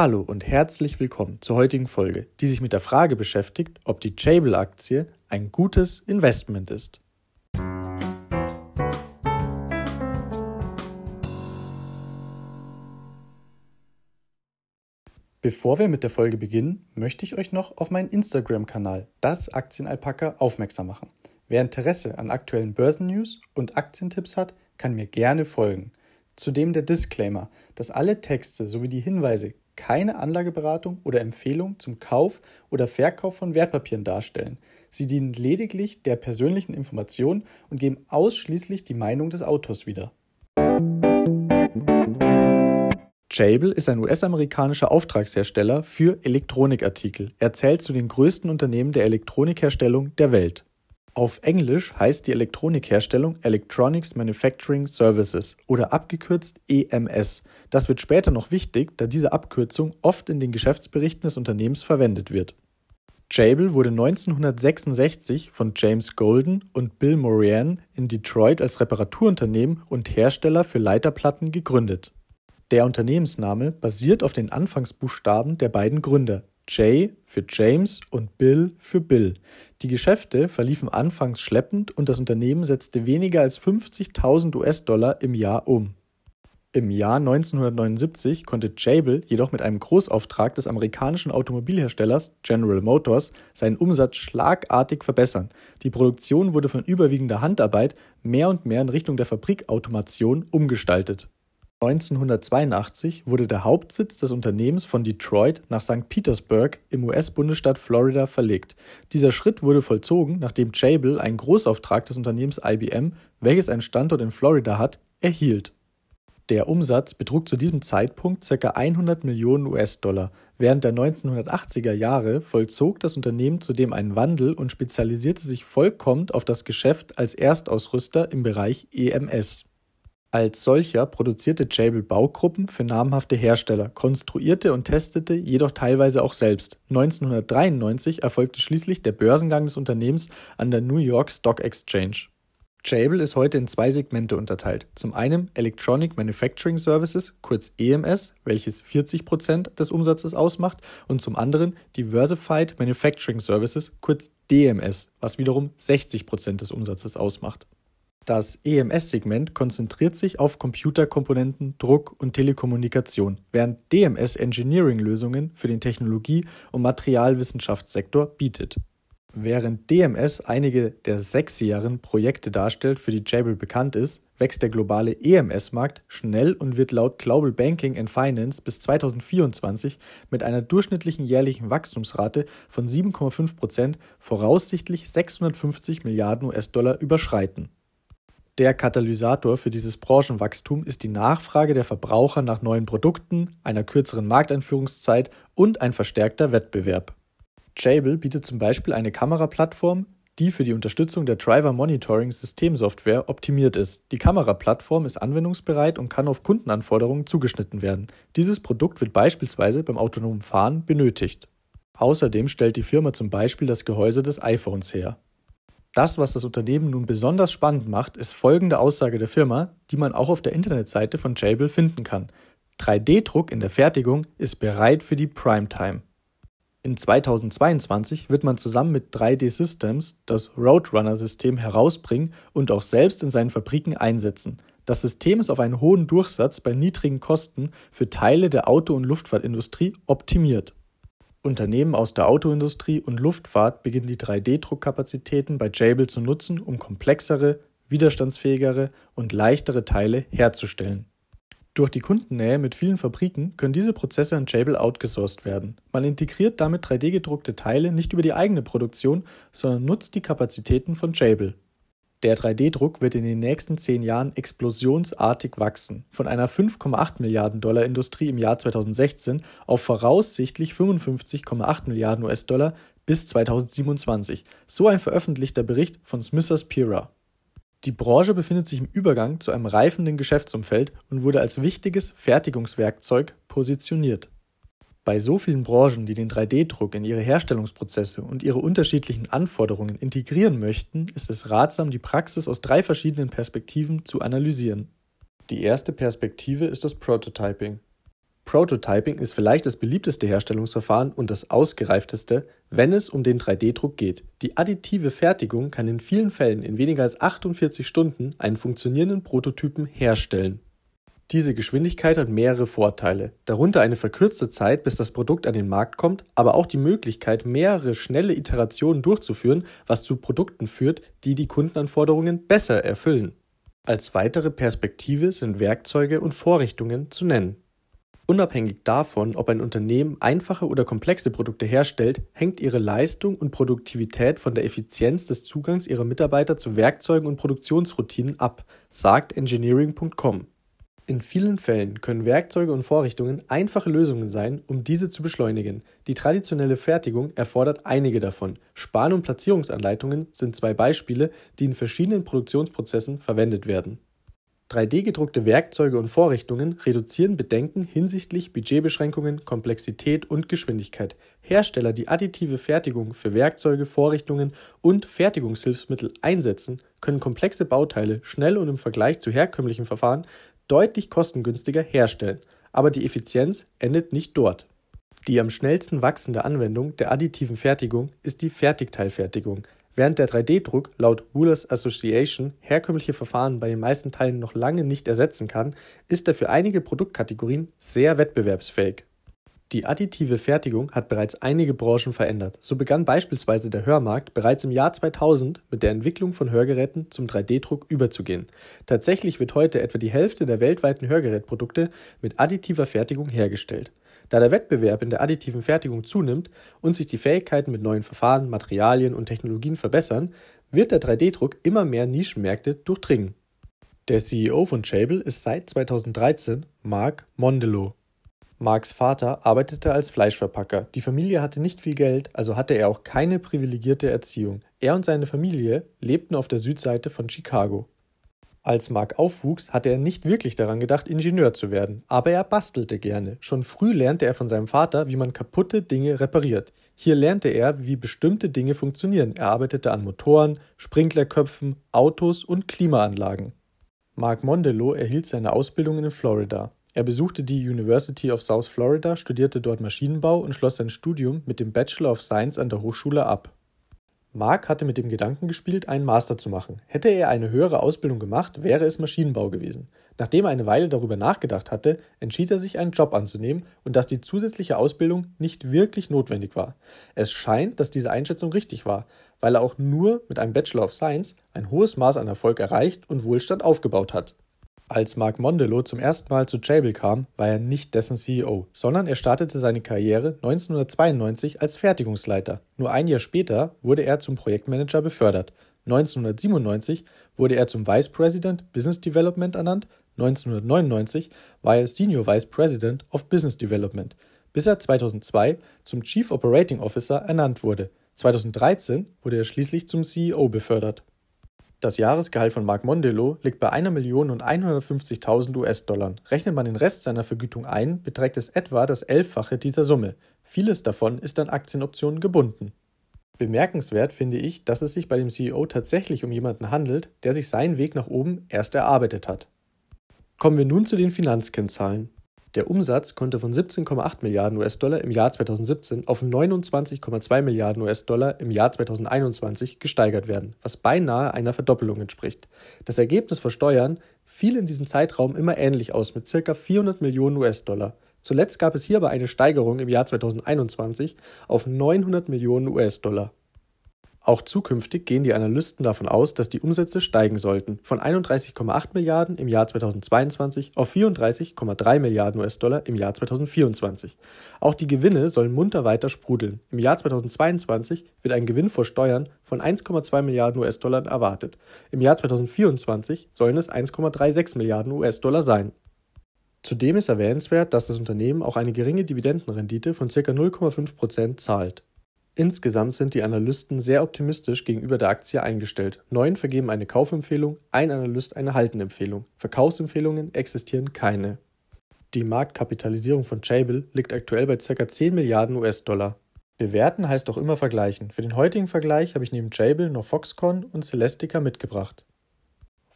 Hallo und herzlich willkommen zur heutigen Folge, die sich mit der Frage beschäftigt, ob die Jabil-Aktie ein gutes Investment ist. Bevor wir mit der Folge beginnen, möchte ich euch noch auf meinen Instagram-Kanal, das Aktienalpaka, aufmerksam machen. Wer Interesse an aktuellen Börsennews und Aktientipps hat, kann mir gerne folgen. Zudem der Disclaimer, dass alle Texte sowie die Hinweise keine Anlageberatung oder Empfehlung zum Kauf oder Verkauf von Wertpapieren darstellen. Sie dienen lediglich der persönlichen Information und geben ausschließlich die Meinung des Autors wieder. Jabil ist ein US-amerikanischer Auftragshersteller für Elektronikartikel. Er zählt zu den größten Unternehmen der Elektronikherstellung der Welt. Auf Englisch heißt die Elektronikherstellung Electronics Manufacturing Services oder abgekürzt EMS. Das wird später noch wichtig, da diese Abkürzung oft in den Geschäftsberichten des Unternehmens verwendet wird. Jabil wurde 1966 von James Golden und Bill Moran in Detroit als Reparaturunternehmen und Hersteller für Leiterplatten gegründet. Der Unternehmensname basiert auf den Anfangsbuchstaben der beiden Gründer J für James und Bill für Bill. Die Geschäfte verliefen anfangs schleppend und das Unternehmen setzte weniger als 50.000 US-Dollar im Jahr um. Im Jahr 1979 konnte Jabil jedoch mit einem Großauftrag des amerikanischen Automobilherstellers General Motors seinen Umsatz schlagartig verbessern. Die Produktion wurde von überwiegender Handarbeit mehr und mehr in Richtung der Fabrikautomation umgestaltet 1982 wurde der Hauptsitz des Unternehmens von Detroit nach St. Petersburg im US-Bundesstaat Florida verlegt. Dieser Schritt wurde vollzogen, nachdem Jabil einen Großauftrag des Unternehmens IBM, welches einen Standort in Florida hat, erhielt. Der Umsatz betrug zu diesem Zeitpunkt ca. 100 Millionen US-Dollar. Während der 1980er Jahre vollzog das Unternehmen zudem einen Wandel und spezialisierte sich vollkommen auf das Geschäft als Erstausrüster im Bereich EMS. Als solcher produzierte Jabil Baugruppen für namhafte Hersteller, konstruierte und testete jedoch teilweise auch selbst. 1993 erfolgte schließlich der Börsengang des Unternehmens an der New York Stock Exchange. Jabil ist heute in zwei Segmente unterteilt. Zum einen Electronic Manufacturing Services, kurz EMS, welches 40 Prozent des Umsatzes ausmacht, und zum anderen Diversified Manufacturing Services, kurz DMS, was wiederum 60 Prozent des Umsatzes ausmacht. Das EMS-Segment konzentriert sich auf Computerkomponenten, Druck und Telekommunikation, während DMS Engineering-Lösungen für den Technologie- und Materialwissenschaftssektor bietet. Während DMS einige der sexyeren Projekte darstellt, für die Jabil bekannt ist, wächst der globale EMS-Markt schnell und wird laut Global Banking and Finance bis 2024 mit einer durchschnittlichen jährlichen Wachstumsrate von 7,5 Prozent voraussichtlich 650 Milliarden US-Dollar überschreiten. Der Katalysator für dieses Branchenwachstum ist die Nachfrage der Verbraucher nach neuen Produkten, einer kürzeren Markteinführungszeit und ein verstärkter Wettbewerb. Jabil bietet zum Beispiel eine Kameraplattform, die für die Unterstützung der Driver Monitoring Systemsoftware optimiert ist. Die Kameraplattform ist anwendungsbereit und kann auf Kundenanforderungen zugeschnitten werden. Dieses Produkt wird beispielsweise beim autonomen Fahren benötigt. Außerdem stellt die Firma zum Beispiel das Gehäuse des iPhones her. Das, was das Unternehmen nun besonders spannend macht, ist folgende Aussage der Firma, die man auch auf der Internetseite von Jabil finden kann. 3D-Druck in der Fertigung ist bereit für die Primetime. In 2022 wird man zusammen mit 3D Systems das Roadrunner-System herausbringen und auch selbst in seinen Fabriken einsetzen. Das System ist auf einen hohen Durchsatz bei niedrigen Kosten für Teile der Auto- und Luftfahrtindustrie optimiert. Unternehmen aus der Autoindustrie und Luftfahrt beginnen die 3D-Druckkapazitäten bei Jabil zu nutzen, um komplexere, widerstandsfähigere und leichtere Teile herzustellen. Durch die Kundennähe mit vielen Fabriken können diese Prozesse an Jabil outgesourced werden. Man integriert damit 3D-gedruckte Teile nicht über die eigene Produktion, sondern nutzt die Kapazitäten von Jabil. Der 3D-Druck wird in den nächsten zehn Jahren explosionsartig wachsen, von einer 5,8 Milliarden Dollar Industrie im Jahr 2016 auf voraussichtlich 55,8 Milliarden US-Dollar bis 2027, so ein veröffentlichter Bericht von Smithers Pira. Die Branche befindet sich im Übergang zu einem reifenden Geschäftsumfeld und wurde als wichtiges Fertigungswerkzeug positioniert. Bei so vielen Branchen, die den 3D-Druck in ihre Herstellungsprozesse und ihre unterschiedlichen Anforderungen integrieren möchten, ist es ratsam, die Praxis aus drei verschiedenen Perspektiven zu analysieren. Die erste Perspektive ist das Prototyping. Prototyping ist vielleicht das beliebteste Herstellungsverfahren und das ausgereifteste, wenn es um den 3D-Druck geht. Die additive Fertigung kann in vielen Fällen in weniger als 48 Stunden einen funktionierenden Prototypen herstellen. Diese Geschwindigkeit hat mehrere Vorteile, darunter eine verkürzte Zeit, bis das Produkt an den Markt kommt, aber auch die Möglichkeit, mehrere schnelle Iterationen durchzuführen, was zu Produkten führt, die die Kundenanforderungen besser erfüllen. Als weitere Perspektive sind Werkzeuge und Vorrichtungen zu nennen. Unabhängig davon, ob ein Unternehmen einfache oder komplexe Produkte herstellt, hängt ihre Leistung und Produktivität von der Effizienz des Zugangs ihrer Mitarbeiter zu Werkzeugen und Produktionsroutinen ab, sagt engineering.com. In vielen Fällen können Werkzeuge und Vorrichtungen einfache Lösungen sein, um diese zu beschleunigen. Die traditionelle Fertigung erfordert einige davon. Span- und Platzierungsanleitungen sind zwei Beispiele, die in verschiedenen Produktionsprozessen verwendet werden. 3D-gedruckte Werkzeuge und Vorrichtungen reduzieren Bedenken hinsichtlich Budgetbeschränkungen, Komplexität und Geschwindigkeit. Hersteller, die additive Fertigung für Werkzeuge, Vorrichtungen und Fertigungshilfsmittel einsetzen, können komplexe Bauteile schnell und im Vergleich zu herkömmlichen Verfahren deutlich kostengünstiger herstellen, aber die Effizienz endet nicht dort. Die am schnellsten wachsende Anwendung der additiven Fertigung ist die Fertigteilfertigung. Während der 3D-Druck laut Woolers Association herkömmliche Verfahren bei den meisten Teilen noch lange nicht ersetzen kann, ist er für einige Produktkategorien sehr wettbewerbsfähig. Die additive Fertigung hat bereits einige Branchen verändert. So begann beispielsweise der Hörmarkt bereits im Jahr 2000 mit der Entwicklung von Hörgeräten zum 3D-Druck überzugehen. Tatsächlich wird heute etwa die Hälfte der weltweiten Hörgerätprodukte mit additiver Fertigung hergestellt. Da der Wettbewerb in der additiven Fertigung zunimmt und sich die Fähigkeiten mit neuen Verfahren, Materialien und Technologien verbessern, wird der 3D-Druck immer mehr Nischenmärkte durchdringen. Der CEO von Jabil ist seit 2013 Mark Mondello. Marks Vater arbeitete als Fleischverpacker. Die Familie hatte nicht viel Geld, also hatte er auch keine privilegierte Erziehung. Er und seine Familie lebten auf der Südseite von Chicago. Als Mark aufwuchs, hatte er nicht wirklich daran gedacht, Ingenieur zu werden, aber er bastelte gerne. Schon früh lernte er von seinem Vater, wie man kaputte Dinge repariert. Hier lernte er, wie bestimmte Dinge funktionieren. Er arbeitete an Motoren, Sprinklerköpfen, Autos und Klimaanlagen. Mark Mondello erhielt seine Ausbildung in Florida. Er besuchte die University of South Florida, studierte dort Maschinenbau und schloss sein Studium mit dem Bachelor of Science an der Hochschule ab. Mark hatte mit dem Gedanken gespielt, einen Master zu machen. Hätte er eine höhere Ausbildung gemacht, wäre es Maschinenbau gewesen. Nachdem er eine Weile darüber nachgedacht hatte, entschied er sich, einen Job anzunehmen und dass die zusätzliche Ausbildung nicht wirklich notwendig war. Es scheint, dass diese Einschätzung richtig war, weil er auch nur mit einem Bachelor of Science ein hohes Maß an Erfolg erreicht und Wohlstand aufgebaut hat. Als Mark Mondello zum ersten Mal zu Jabil kam, war er nicht dessen CEO, sondern er startete seine Karriere 1992 als Fertigungsleiter. Nur ein Jahr später wurde er zum Projektmanager befördert. 1997 wurde er zum Vice President Business Development ernannt, 1999 war er Senior Vice President of Business Development, bis er 2002 zum Chief Operating Officer ernannt wurde. 2013 wurde er schließlich zum CEO befördert. Das Jahresgehalt von Mark Mondello liegt bei 1.150.000 US-Dollar. Rechnet man den Rest seiner Vergütung ein, beträgt es etwa das Elffache dieser Summe. Vieles davon ist an Aktienoptionen gebunden. Bemerkenswert finde ich, dass es sich bei dem CEO tatsächlich um jemanden handelt, der sich seinen Weg nach oben erst erarbeitet hat. Kommen wir nun zu den Finanzkennzahlen. Der Umsatz konnte von 17,8 Milliarden US-Dollar im Jahr 2017 auf 29,2 Milliarden US-Dollar im Jahr 2021 gesteigert werden, was beinahe einer Verdoppelung entspricht. Das Ergebnis vor Steuern fiel in diesem Zeitraum immer ähnlich aus mit ca. 400 Millionen US-Dollar. Zuletzt gab es hierbei eine Steigerung im Jahr 2021 auf 900 Millionen US-Dollar. Auch zukünftig gehen die Analysten davon aus, dass die Umsätze steigen sollten, von 31,8 Milliarden im Jahr 2022 auf 34,3 Milliarden US-Dollar im Jahr 2024. Auch die Gewinne sollen munter weiter sprudeln. Im Jahr 2022 wird ein Gewinn vor Steuern von 1,2 Milliarden US-Dollar erwartet. Im Jahr 2024 sollen es 1,36 Milliarden US-Dollar sein. Zudem ist erwähnenswert, dass das Unternehmen auch eine geringe Dividendenrendite von ca. 0,5 Prozent zahlt. Insgesamt sind die Analysten sehr optimistisch gegenüber der Aktie eingestellt. Neun vergeben eine Kaufempfehlung, ein Analyst eine Haltenempfehlung. Verkaufsempfehlungen existieren keine. Die Marktkapitalisierung von Jabil liegt aktuell bei ca. 10 Milliarden US-Dollar. Bewerten heißt auch immer vergleichen. Für den heutigen Vergleich habe ich neben Jabil noch Foxconn und Celestica mitgebracht.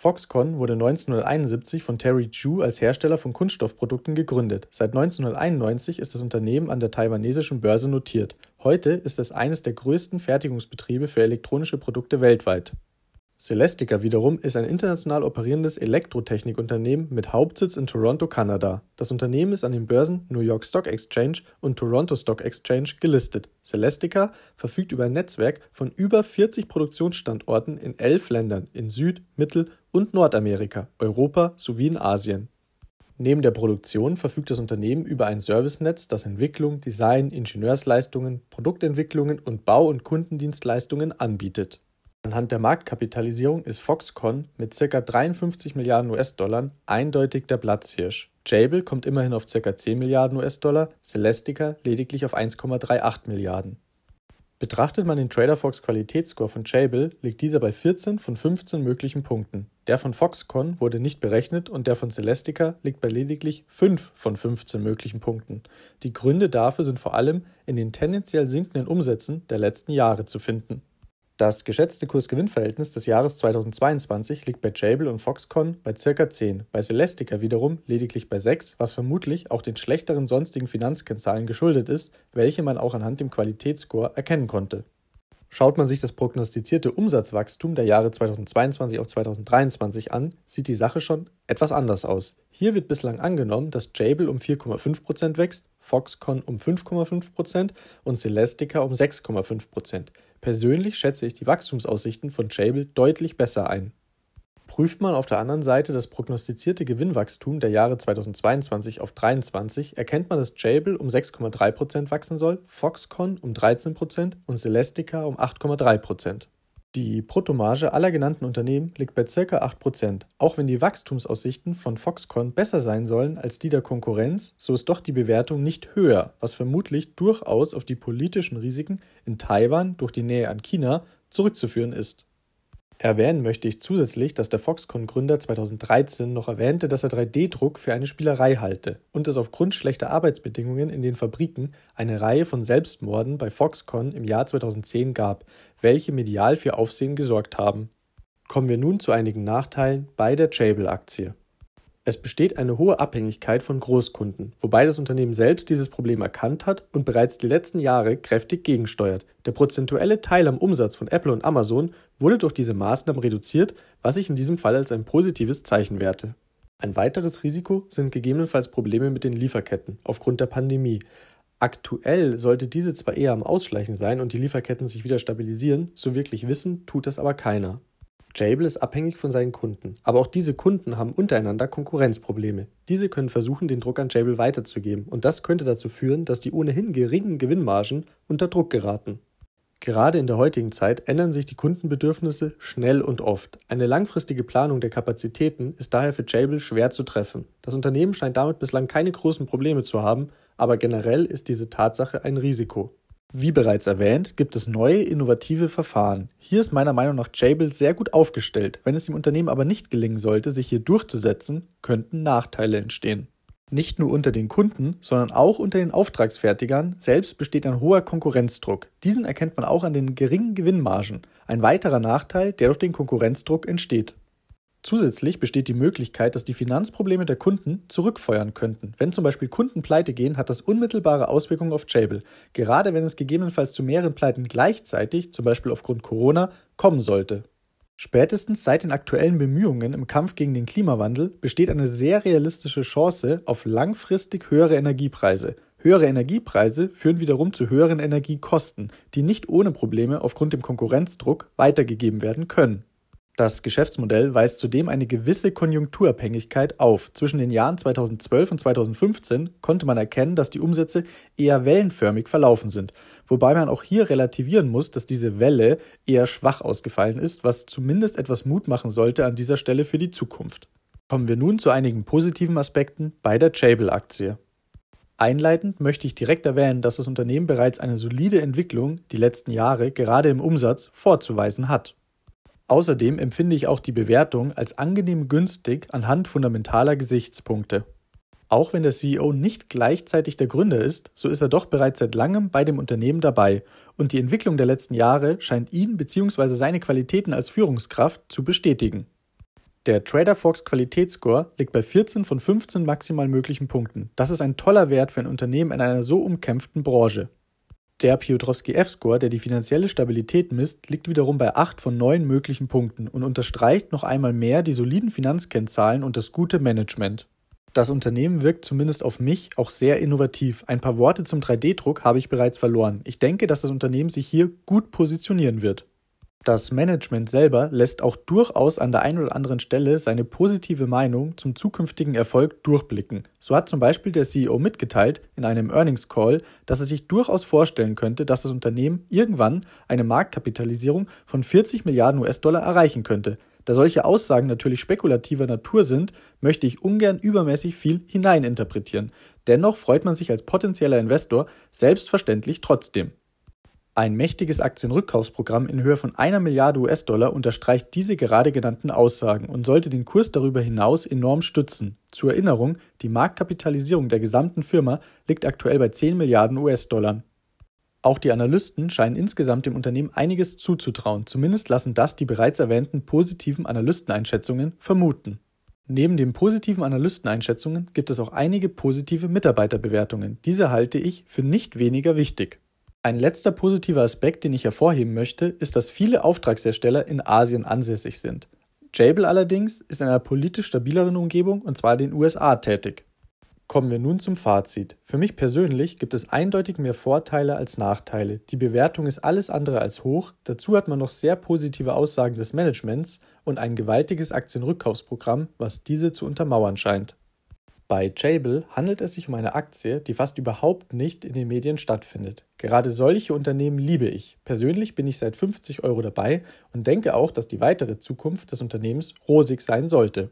Foxconn wurde 1971 von Terry Chu als Hersteller von Kunststoffprodukten gegründet. Seit 1991 ist das Unternehmen an der taiwanesischen Börse notiert. Heute ist es eines der größten Fertigungsbetriebe für elektronische Produkte weltweit. Celestica wiederum ist ein international operierendes Elektrotechnikunternehmen mit Hauptsitz in Toronto, Kanada. Das Unternehmen ist an den Börsen New York Stock Exchange und Toronto Stock Exchange gelistet. Celestica verfügt über ein Netzwerk von über 40 Produktionsstandorten in elf Ländern in Süd-, Mittel- und Nordamerika, Europa sowie in Asien. Neben der Produktion verfügt das Unternehmen über ein Servicenetz, das Entwicklung, Design, Ingenieursleistungen, Produktentwicklungen und Bau- und Kundendienstleistungen anbietet Anhand der Marktkapitalisierung ist Foxconn mit ca. 53 Milliarden US-Dollar eindeutig der Platzhirsch. Jabil kommt immerhin auf ca. 10 Milliarden US-Dollar, Celestica lediglich auf 1,38 Milliarden. Betrachtet man den TraderFox Qualitätsscore von Jabil, liegt dieser bei 14 von 15 möglichen Punkten. Der von Foxconn wurde nicht berechnet und der von Celestica liegt bei lediglich 5 von 15 möglichen Punkten. Die Gründe dafür sind vor allem in den tendenziell sinkenden Umsätzen der letzten Jahre zu finden. Das geschätzte Kurs-Gewinn-Verhältnis des Jahres 2022 liegt bei Jabil und Foxconn bei ca. 10, bei Celestica wiederum lediglich bei 6, was vermutlich auch den schlechteren sonstigen Finanzkennzahlen geschuldet ist, welche man auch anhand dem Qualitätsscore erkennen konnte. Schaut man sich das prognostizierte Umsatzwachstum der Jahre 2022 auf 2023 an, sieht die Sache schon etwas anders aus. Hier wird bislang angenommen, dass Jabil um 4,5% wächst, Foxconn um 5,5% und Celestica um 6,5%. Persönlich schätze ich die Wachstumsaussichten von Jabil deutlich besser ein. Prüft man auf der anderen Seite das prognostizierte Gewinnwachstum der Jahre 2022 auf 2023, erkennt man, dass Jabil um 6,3% wachsen soll, Foxconn um 13% und Celestica um 8,3%. Die Bruttomarge aller genannten Unternehmen liegt bei ca. 8%. Auch wenn die Wachstumsaussichten von Foxconn besser sein sollen als die der Konkurrenz, so ist doch die Bewertung nicht höher, was vermutlich durchaus auf die politischen Risiken in Taiwan durch die Nähe an China zurückzuführen ist. Erwähnen möchte ich zusätzlich, dass der Foxconn-Gründer 2013 noch erwähnte, dass er 3D-Druck für eine Spielerei halte und es aufgrund schlechter Arbeitsbedingungen in den Fabriken eine Reihe von Selbstmorden bei Foxconn im Jahr 2010 gab, welche medial für Aufsehen gesorgt haben. Kommen wir nun zu einigen Nachteilen bei der Jabil-Aktie. Es besteht eine hohe Abhängigkeit von Großkunden, wobei das Unternehmen selbst dieses Problem erkannt hat und bereits die letzten Jahre kräftig gegensteuert. Der prozentuelle Teil am Umsatz von Apple und Amazon wurde durch diese Maßnahmen reduziert, was ich in diesem Fall als ein positives Zeichen werte. Ein weiteres Risiko sind gegebenenfalls Probleme mit den Lieferketten aufgrund der Pandemie. Aktuell sollte diese zwar eher am Ausschleichen sein und die Lieferketten sich wieder stabilisieren, so wirklich wissen tut das aber keiner. Jabil ist abhängig von seinen Kunden, aber auch diese Kunden haben untereinander Konkurrenzprobleme. Diese können versuchen, den Druck an Jabil weiterzugeben und das könnte dazu führen, dass die ohnehin geringen Gewinnmargen unter Druck geraten. Gerade in der heutigen Zeit ändern sich die Kundenbedürfnisse schnell und oft. Eine langfristige Planung der Kapazitäten ist daher für Jabil schwer zu treffen. Das Unternehmen scheint damit bislang keine großen Probleme zu haben, aber generell ist diese Tatsache ein Risiko. Wie bereits erwähnt, gibt es neue, innovative Verfahren. Hier ist meiner Meinung nach Jabil sehr gut aufgestellt. Wenn es dem Unternehmen aber nicht gelingen sollte, sich hier durchzusetzen, könnten Nachteile entstehen. Nicht nur unter den Kunden, sondern auch unter den Auftragsfertigern selbst besteht ein hoher Konkurrenzdruck. Diesen erkennt man auch an den geringen Gewinnmargen. Ein weiterer Nachteil, der durch den Konkurrenzdruck entsteht. Zusätzlich besteht die Möglichkeit, dass die Finanzprobleme der Kunden zurückfeuern könnten. Wenn zum Beispiel Kunden pleite gehen, hat das unmittelbare Auswirkungen auf Jabil, gerade wenn es gegebenenfalls zu mehreren Pleiten gleichzeitig, zum Beispiel aufgrund Corona, kommen sollte. Spätestens seit den aktuellen Bemühungen im Kampf gegen den Klimawandel besteht eine sehr realistische Chance auf langfristig höhere Energiepreise. Höhere Energiepreise führen wiederum zu höheren Energiekosten, die nicht ohne Probleme aufgrund dem Konkurrenzdruck weitergegeben werden können. Das Geschäftsmodell weist zudem eine gewisse Konjunkturabhängigkeit auf. Zwischen den Jahren 2012 und 2015 konnte man erkennen, dass die Umsätze eher wellenförmig verlaufen sind, wobei man auch hier relativieren muss, dass diese Welle eher schwach ausgefallen ist, was zumindest etwas Mut machen sollte an dieser Stelle für die Zukunft. Kommen wir nun zu einigen positiven Aspekten bei der Jabil-Aktie. Einleitend möchte ich direkt erwähnen, dass das Unternehmen bereits eine solide Entwicklung die letzten Jahre gerade im Umsatz vorzuweisen hat. Außerdem empfinde ich auch die Bewertung als angenehm günstig anhand fundamentaler Gesichtspunkte. Auch wenn der CEO nicht gleichzeitig der Gründer ist, so ist er doch bereits seit langem bei dem Unternehmen dabei und die Entwicklung der letzten Jahre scheint ihn bzw. seine Qualitäten als Führungskraft zu bestätigen. Der TraderFox Qualitätsscore liegt bei 14 von 15 maximal möglichen Punkten. Das ist ein toller Wert für ein Unternehmen in einer so umkämpften Branche. Der Piotrowski F-Score, der die finanzielle Stabilität misst, liegt wiederum bei 8 von 9 möglichen Punkten und unterstreicht noch einmal mehr die soliden Finanzkennzahlen und das gute Management. Das Unternehmen wirkt zumindest auf mich auch sehr innovativ. Ein paar Worte zum 3D-Druck habe ich bereits verloren. Ich denke, dass das Unternehmen sich hier gut positionieren wird. Das Management selber lässt auch durchaus an der einen oder anderen Stelle seine positive Meinung zum zukünftigen Erfolg durchblicken. So hat zum Beispiel der CEO mitgeteilt in einem Earnings Call, dass er sich durchaus vorstellen könnte, dass das Unternehmen irgendwann eine Marktkapitalisierung von 40 Milliarden US-Dollar erreichen könnte. Da solche Aussagen natürlich spekulativer Natur sind, möchte ich ungern übermäßig viel hineininterpretieren. Dennoch freut man sich als potenzieller Investor selbstverständlich trotzdem. Ein mächtiges Aktienrückkaufsprogramm in Höhe von einer Milliarde US-Dollar unterstreicht diese gerade genannten Aussagen und sollte den Kurs darüber hinaus enorm stützen. Zur Erinnerung, die Marktkapitalisierung der gesamten Firma liegt aktuell bei 10 Milliarden US-Dollar. Auch die Analysten scheinen insgesamt dem Unternehmen einiges zuzutrauen, zumindest lassen das die bereits erwähnten positiven Analysteneinschätzungen vermuten. Neben den positiven Analysteneinschätzungen gibt es auch einige positive Mitarbeiterbewertungen. Diese halte ich für nicht weniger wichtig. Ein letzter positiver Aspekt, den ich hervorheben möchte, ist, dass viele Auftragshersteller in Asien ansässig sind. Jabil allerdings ist in einer politisch stabileren Umgebung, und zwar den USA, tätig. Kommen wir nun zum Fazit. Für mich persönlich gibt es eindeutig mehr Vorteile als Nachteile. Die Bewertung ist alles andere als hoch, dazu hat man noch sehr positive Aussagen des Managements und ein gewaltiges Aktienrückkaufsprogramm, was diese zu untermauern scheint. Bei Jabil handelt es sich um eine Aktie, die fast überhaupt nicht in den Medien stattfindet. Gerade solche Unternehmen liebe ich. Persönlich bin ich seit 50 Euro dabei und denke auch, dass die weitere Zukunft des Unternehmens rosig sein sollte.